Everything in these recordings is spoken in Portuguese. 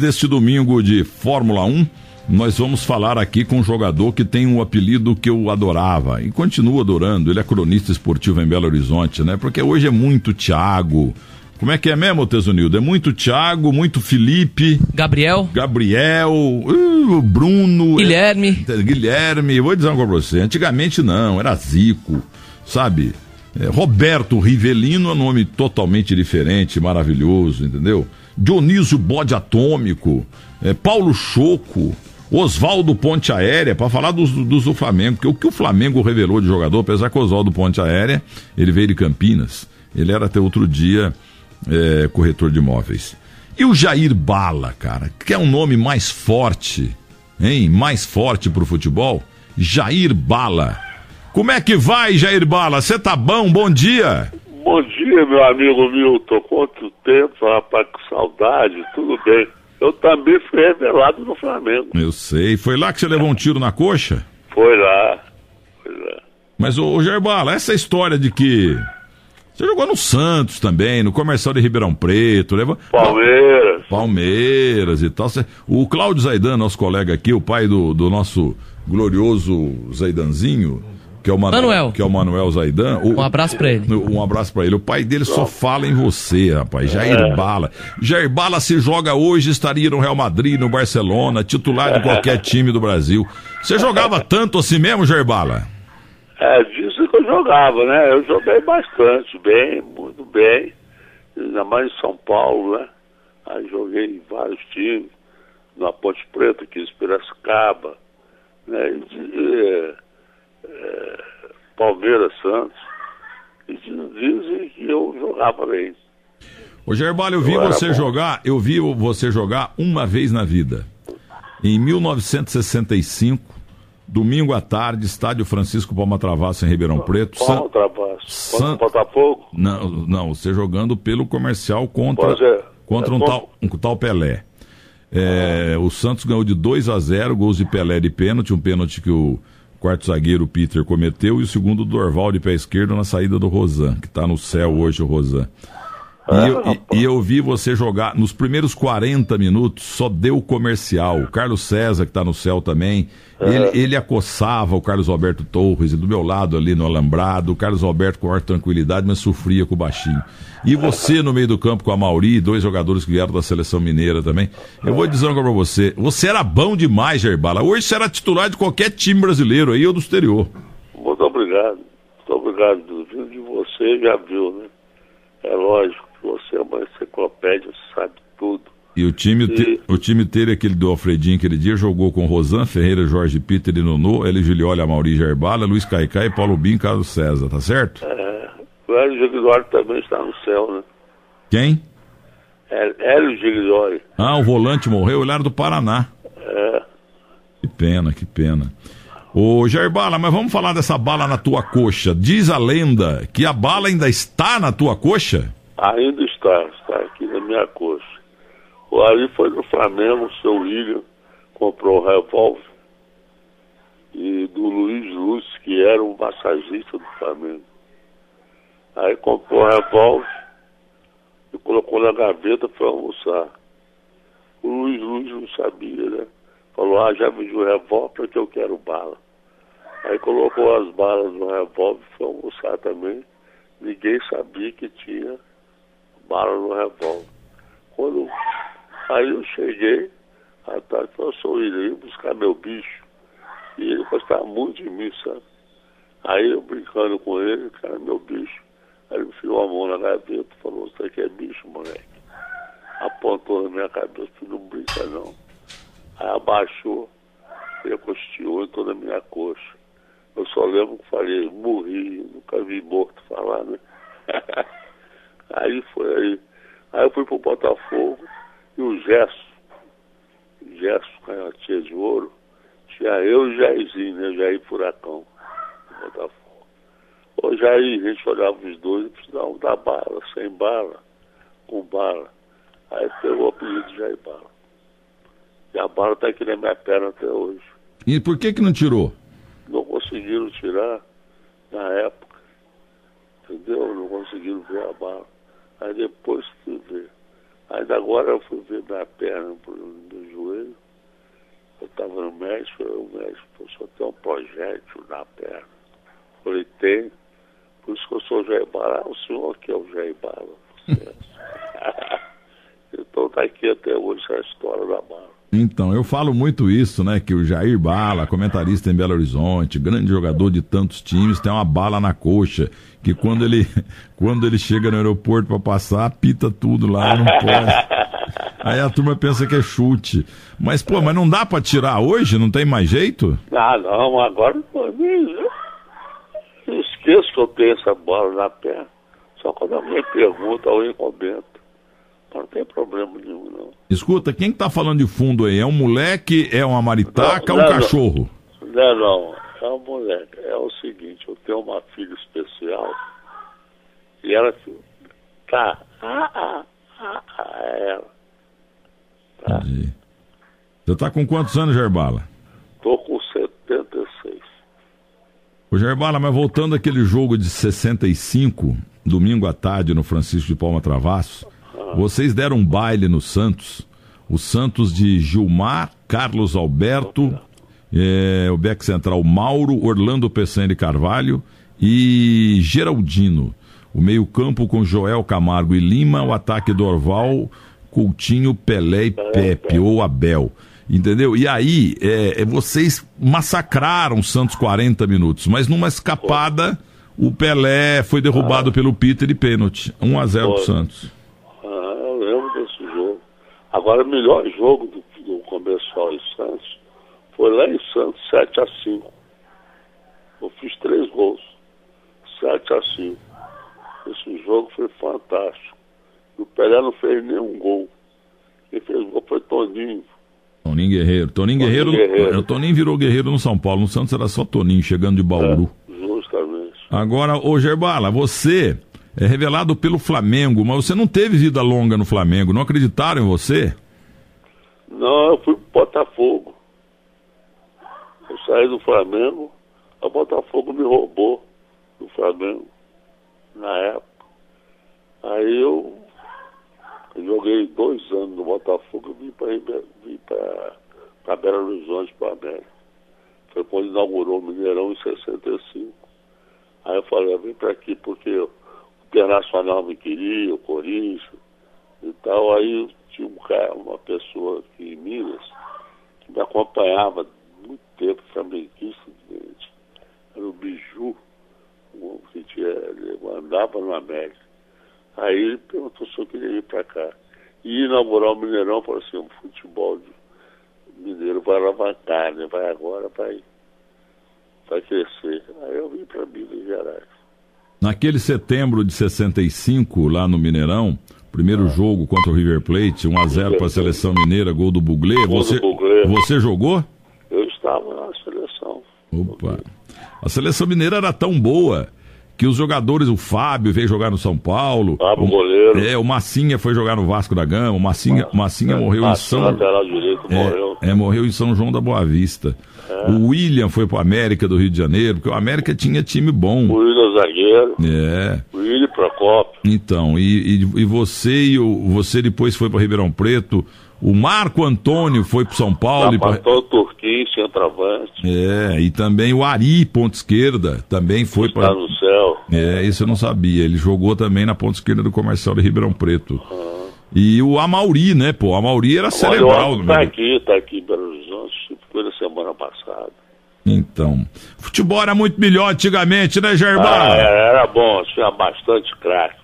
Deste domingo de Fórmula 1, nós vamos falar aqui com um jogador que tem um apelido que eu adorava e continuo adorando. Ele é cronista esportivo em Belo Horizonte, né? Porque hoje é muito Thiago. Como é que é mesmo, Tesonildo? É muito Thiago, muito Felipe. Gabriel. Gabriel, uh, Bruno. Guilherme. É, Guilherme. Vou dizer uma coisa pra você. Antigamente não, era Zico, sabe? É, Roberto Rivelino é um nome totalmente diferente, maravilhoso, entendeu? Dionísio Bode Atômico, é, Paulo Choco, Oswaldo Ponte Aérea, para falar dos, dos, do Flamengo, porque o que o Flamengo revelou de jogador, apesar que o Oswaldo Ponte Aérea, ele veio de Campinas, ele era até outro dia é, corretor de imóveis. E o Jair Bala, cara, que é um nome mais forte, hein? Mais forte pro futebol? Jair Bala. Como é que vai, Jair Bala? Você tá bom? Bom dia. Bom dia, meu amigo Milton. Quanto tempo, rapaz, com saudade, tudo bem. Eu também fui revelado no Flamengo. Eu sei. Foi lá que você levou um tiro na coxa? Foi lá. Foi lá. Mas, ô, ô Gerbala, essa história de que. Você jogou no Santos também, no Comercial de Ribeirão Preto, levou. Palmeiras. Palmeiras e tal. O Cláudio Zaidan, nosso colega aqui, o pai do, do nosso glorioso Zaidanzinho que é o Manuel, Manuel. que é o Manuel Zaidan. O, um abraço para ele. Um abraço para ele. O pai dele só fala em você, rapaz. Jair é. Bala. Jair Bala se joga hoje, estaria no Real Madrid, no Barcelona, titular de qualquer time do Brasil. Você jogava tanto assim mesmo, Jair Bala? É, disso que eu jogava, né? Eu joguei bastante, bem, muito bem. Ainda mais em São Paulo, né? Aí joguei em vários times, na Ponte Preta, aqui em Piracicaba, né? E, é, Palmeiras, Santos, e dizem que eu jogava bem. Ô Gerbalho, eu vi eu você jogar, eu vi você jogar uma vez na vida. Em 1965, domingo à tarde, estádio Francisco Palma Travasso em Ribeirão Preto. Palma San... Travasso. San... Botafogo? Não, não, você jogando pelo comercial contra, é, contra é, um, tal, um tal Pelé. É, ah. O Santos ganhou de 2 a 0, gols de Pelé de pênalti, um pênalti que o quarto zagueiro Peter cometeu e o segundo Dorval de pé esquerdo na saída do Rosan, que está no céu hoje o Rosan. E, ah, eu, e, e, eu vi você jogar nos primeiros 40 minutos, só deu comercial. O Carlos César, que está no céu também, é. ele, ele acossava o Carlos Alberto Torres, e do meu lado ali no Alambrado, o Carlos Alberto com maior tranquilidade, mas sofria com o baixinho. E você no meio do campo com a Mauri, dois jogadores que vieram da seleção mineira também. Eu vou dizer uma coisa pra você, você era bom demais, Gerbala. Hoje você era titular de qualquer time brasileiro aí ou do exterior. Muito obrigado. Muito obrigado. Vindo de você já viu, né? É lógico você é uma enciclopédia, você sabe tudo. E o time, e... Te, o time teve aquele do Alfredinho aquele dia, jogou com Rosan Ferreira, Jorge Peter e Nonô, Eli Gilioli, Mauri Gerbala, Luiz Caicai, Paulo Bim, Carlos César, tá certo? É, o Hélio Giglioli também está no céu, né? Quem? Hélio Giglioli. Ah, o volante morreu, ele era do Paraná. É. Que pena, que pena. Ô Jair Bala, mas vamos falar dessa bala na tua coxa. Diz a lenda que a bala ainda está na tua coxa? Ainda está, está aqui na minha coxa. O Ali foi no Flamengo, o seu William comprou o revólver. E do Luiz Lúcio, que era um massagista do Flamengo. Aí comprou o revólver e colocou na gaveta para almoçar. O Luiz Lúcio não sabia, né? Falou, ah, já vendi o revólver porque eu quero bala. Aí colocou as balas no revólver e foi almoçar também. Ninguém sabia que tinha bala no revólver. Quando aí eu cheguei, a tarde eu sou irei buscar meu bicho. E ele gostava muito de mim, sabe? Aí eu brincando com ele, cara, meu bicho. Aí ele enfiou a mão na gaveta e falou, você quer bicho, moleque? Apontou na minha cabeça, tu não brinca não. Aí abaixou, acosteou em toda a minha coxa. Eu só lembro que falei, morri, nunca vi morto falar, né? Aí foi aí. Aí eu fui pro Botafogo e o Gesso, Gesso Canhotinha de Ouro, tinha eu e o Jairzinho, né? Jair Furacão, no Botafogo. Ô Jair, a gente olhava os dois e precisava dar bala, sem bala, com bala. Aí pegou o apelido de Jair Bala. E a bala tá aqui na minha perna até hoje. E por que que não tirou? Não conseguiram tirar na época. Entendeu? Não conseguiram ver a bala. Aí depois tu vê. Ainda agora eu fui ver minha perna no joelho. Eu estava no médico, o médico só tem um projétil na perna. Eu falei, tem. Por isso que eu sou Jair Bala. Ah, o senhor que é o Jair Bala. então está aqui até hoje a história da bala. Então, eu falo muito isso, né? Que o Jair Bala, comentarista em Belo Horizonte, grande jogador de tantos times, tem uma bala na coxa. Que quando ele, quando ele chega no aeroporto para passar, apita tudo lá, não pode. Aí a turma pensa que é chute. Mas, pô, mas não dá para tirar hoje? Não tem mais jeito? Ah, não, agora. Eu esqueço que eu tenho essa bola na perna. Só quando alguém pergunta, alguém comenta. Não tem problema nenhum, não. Escuta, quem que tá falando de fundo aí? É um moleque, é uma maritaca ou um cachorro? Não, não, é um moleque. É o seguinte, eu tenho uma filha especial e ela tá, ah, ah, ah, ah, é ela. Tá. Entendi. Você tá com quantos anos, Gerbala? Tô com 76. Ô Gerbala, mas voltando àquele jogo de 65, domingo à tarde no Francisco de Palma Travasso, vocês deram um baile no Santos. O Santos de Gilmar, Carlos Alberto, é, o Beck Central Mauro, Orlando Pessani Carvalho e Geraldino. O meio-campo com Joel Camargo e Lima, o ataque do Orval, Coutinho, Pelé e Pepe, ou Abel. Entendeu? E aí, é, é vocês massacraram o Santos 40 minutos, mas numa escapada, o Pelé foi derrubado pelo Peter e pênalti. 1 a 0 pro Santos. Agora, o melhor jogo do, do comercial em Santos foi lá em Santos, 7 a 5 Eu fiz três gols, 7 a 5 Esse jogo foi fantástico. E o Pelé não fez nenhum gol. Quem fez gol foi Toninho. Toninho Guerreiro. Toninho, Toninho Guerreiro, Guerreiro. Toninho virou guerreiro no São Paulo. No Santos era só Toninho chegando de Bauru. É, justamente. Agora, ô Gerbala, você é revelado pelo Flamengo, mas você não teve vida longa no Flamengo, não acreditaram em você? Não, eu fui pro Botafogo. Eu saí do Flamengo, o Botafogo me roubou do Flamengo, na época. Aí eu, joguei dois anos no Botafogo e vim para vim para Belo Horizonte, para América. Foi quando inaugurou o Mineirão em 65. Aí eu falei, vim para aqui porque Internacional me queria, o Corinthians e tal. Aí tinha um cara, uma pessoa aqui em Minas que me acompanhava muito tempo, flamenguista, era o Biju, que tinha, andava no América. Aí ele perguntou se eu queria ir para cá. E inaugurar o Mineirão, falou assim, o futebol mineiro vai alavancar, né? Vai agora, vai, vai crescer. Aí eu vim para Minas Gerais. Naquele setembro de 65, lá no Mineirão, primeiro ah. jogo contra o River Plate, 1 a 0 para a seleção mineira, gol do Buglé. Você, você jogou? Eu estava na seleção. Opa. A seleção mineira era tão boa que os jogadores, o Fábio veio jogar no São Paulo. Fábio o, goleiro. É, o Massinha foi jogar no Vasco da Gama, o Massinha, ah, Massinha é, morreu Massinha, em São lateral direito, é, morreu. Em São João da Boa Vista. É. O William foi para América do Rio de Janeiro, porque o América tinha time bom. O William zagueiro. É. O William Procopio. Então, e, e, e, você e o, você depois foi para Ribeirão Preto. O Marco Antônio foi para São Paulo. Ah, pra... o Turquinho, centroavante. É, e também o Ari, ponta esquerda, também foi para. no céu. É, isso eu não sabia. Ele jogou também na ponta esquerda do comercial de Ribeirão Preto. Ah. E o Amauri, né, pô? O Amauri era cerebral. Tá aqui, tá aqui em Belo Horizonte, foi na semana passada. Então, futebol era muito melhor antigamente, né, Germán? Ah, era, era bom, tinha bastante craque.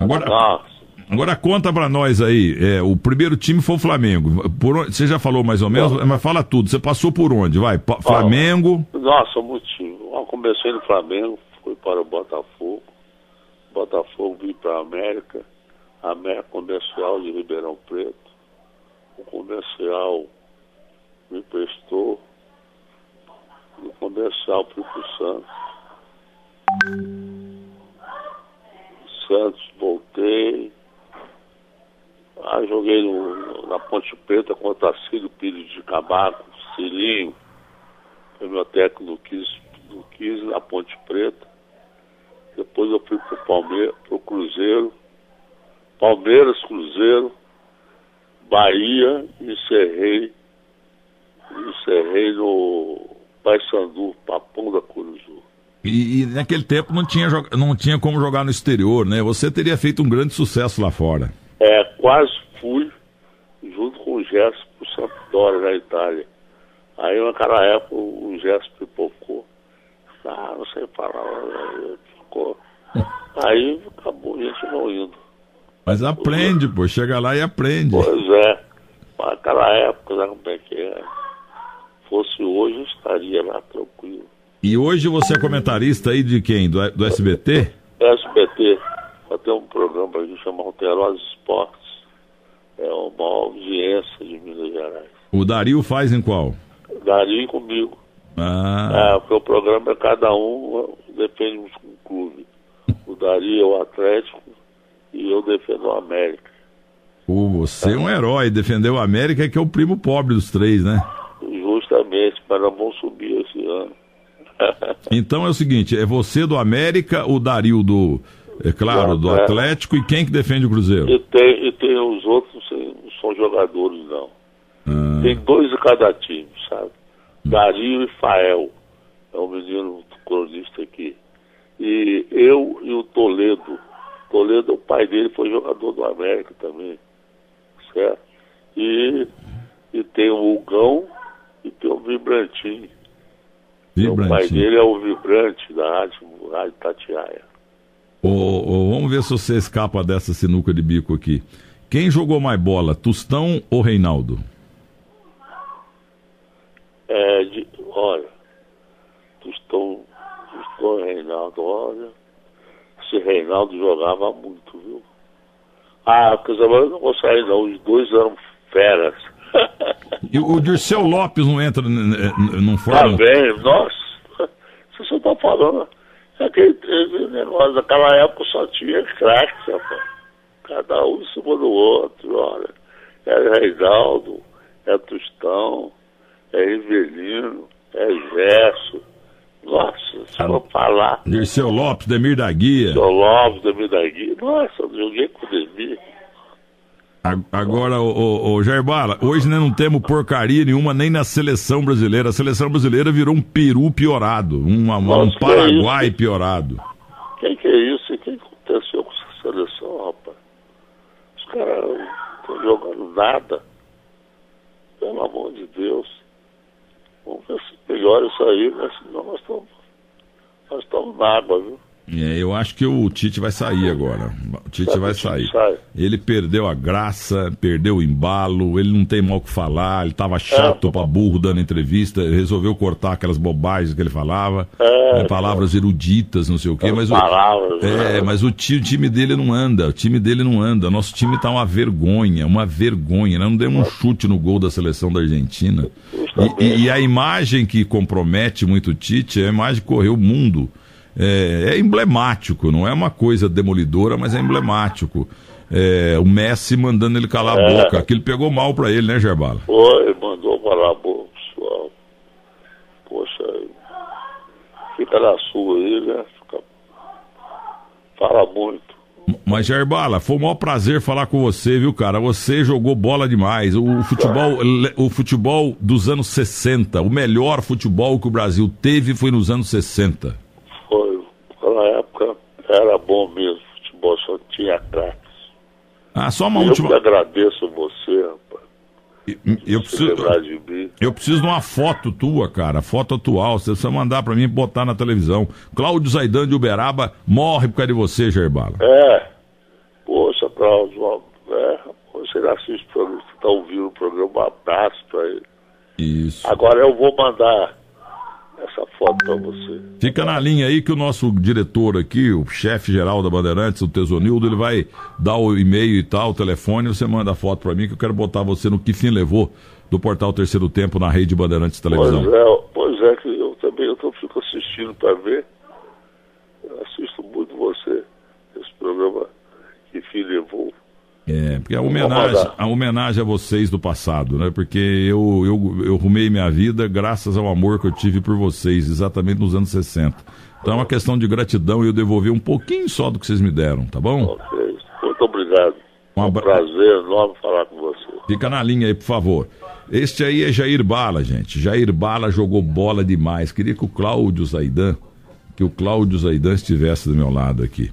Agora, Nossa. agora conta pra nós aí, é, o primeiro time foi o Flamengo. Por você já falou mais ou menos, Bom, mas fala tudo. Você passou por onde? Vai, Flamengo? Nossa, motivo. Comecei no Flamengo, fui para o Botafogo. Botafogo vim para a América a América Comercial de Ribeirão Preto. O comercial me prestou, o comercial fui para o Santos. Santos, voltei. Aí joguei no, na Ponte Preta contra Cílio Pires de Cabaco, Cilinho, foi meu técnico do 15, do 15 na Ponte Preta. Depois eu fui para o Palmeiras, para o Cruzeiro Palmeiras, Cruzeiro, Bahia e encerrei, encerrei no Paysandu, Papão da Curuzu. E, e, naquele tempo não tinha, não tinha como jogar no exterior, né? Você teria feito um grande sucesso lá fora. É, quase fui, junto com o Gerson, pro Sampdoria, na Itália. Aí naquela época o Gerson pipocou. Ah, não sei falar, ficou. Aí acabou indo. Mas aprende, pô, chega lá e aprende. Pois é, naquela época, sabe como é que é? Fosse hoje, eu estaria lá tranquilo. E hoje você é comentarista aí de quem? Do, do SBT? SBT. Eu tenho um programa que chama Roteirós Esportes. É uma audiência de Minas Gerais. O Dario faz em qual? Dario comigo. Ah. É, porque o programa é cada um defende um clube. O Dario é o Atlético e eu defendo o América. Pô, você é um herói, defendeu o América que é o primo pobre dos três, né? Justamente, nós vamos subir esse ano. então é o seguinte, é você do América, o Dario do, é claro, do Atlético e quem que defende o Cruzeiro? E tem, e tem os outros, não são jogadores não. Ah. Tem dois de cada time, sabe? Dario e Fael, é o menino cronista aqui. E eu e o Toledo. Toledo, o pai dele foi jogador do América também, certo? E, e tem o Hugão e tem o Vibrantinho. O pai dele é o vibrante da rádio, rádio Tatiaia. Oh, oh, vamos ver se você escapa dessa sinuca de bico aqui. Quem jogou mais bola, Tustão ou Reinaldo? É, de, olha, Tustão, Tustão Reinaldo, olha, esse Reinaldo jogava muito, viu? Ah, Casamento não vou sair não, os dois eram feras. E o Dirceu Lopes não entra num fórum? Tá bem, nossa, você só tá falando, aquele, aquele negócio, naquela época só tinha craques, rapaz. Cada um em cima do outro, olha. É Reinaldo, é Tostão, é Rivelino, é falar. Dirceu Lopes, Demir da Guia. Dirceu Lopes, Demir da Guia. Nossa, joguei com o Demir. Agora, o, o, Bala, hoje né, não temos porcaria nenhuma nem na seleção brasileira. A seleção brasileira virou um peru piorado, um, um é Paraguai é piorado. Quem que é isso? O que aconteceu com essa seleção, rapaz? Os caras não estão jogando nada. Pelo amor de Deus. Vamos ver se melhora isso aí, mas senão nós estamos, nós estamos na água, viu? É, eu acho que o Tite vai sair agora. O Tite vai sair. Ele perdeu a graça, perdeu o embalo, ele não tem mal o que falar, ele tava chato é. pra burro dando entrevista, resolveu cortar aquelas bobagens que ele falava, é, né, palavras eruditas, não sei o quê, mas palavras, o, é, né? mas o time, o time, dele não anda, o time dele não anda. Nosso time tá uma vergonha, uma vergonha. Nós não demos um chute no gol da seleção da Argentina. E, e, a imagem que compromete muito o Tite é a imagem que correu o mundo é, é emblemático, não é uma coisa demolidora, mas é emblemático. É, o Messi mandando ele calar é. a boca. Aquilo pegou mal para ele, né, Gerbala? Foi, mandou calar a boca, pessoal. Poxa, fica na sua aí, né? Fica... Fala muito. Mas, Gerbala, foi um maior prazer falar com você, viu, cara? Você jogou bola demais. O futebol, o futebol dos anos 60, o melhor futebol que o Brasil teve foi nos anos 60 naquela época era bom mesmo, futebol só tinha craques. Ah, só uma eu última. Eu agradeço você, rapaz. Eu, preciso, eu preciso de uma foto tua, cara, foto atual. Você precisa mandar para mim botar na televisão. Cláudio Zaidan de Uberaba morre por causa de você, Gerbala. É. Poxa, Cláudio, é, você assiste o programa, você tá ouvindo o programa, um abraço pra ele. Isso. Agora eu vou mandar para você. Fica na linha aí que o nosso diretor aqui, o chefe geral da Bandeirantes, o Tesonildo, ele vai dar o e-mail e tal, o telefone, você manda a foto para mim que eu quero botar você no que fim levou do portal Terceiro Tempo na rede Bandeirantes Televisão. Pois é, pois é que eu também eu tô, fico assistindo para ver. Eu assisto muito você, esse programa que fim levou. É, porque a homenagem, a homenagem a vocês do passado, né? Porque eu, eu, eu rumei minha vida graças ao amor que eu tive por vocês, exatamente nos anos 60. Então é uma questão de gratidão e eu devolver um pouquinho só do que vocês me deram, tá bom? Muito obrigado. Um, abra... um prazer enorme falar com você. Fica na linha aí, por favor. Este aí é Jair Bala, gente. Jair Bala jogou bola demais. Queria que o Cláudio Zaidan, que o Cláudio Zaidan estivesse do meu lado aqui.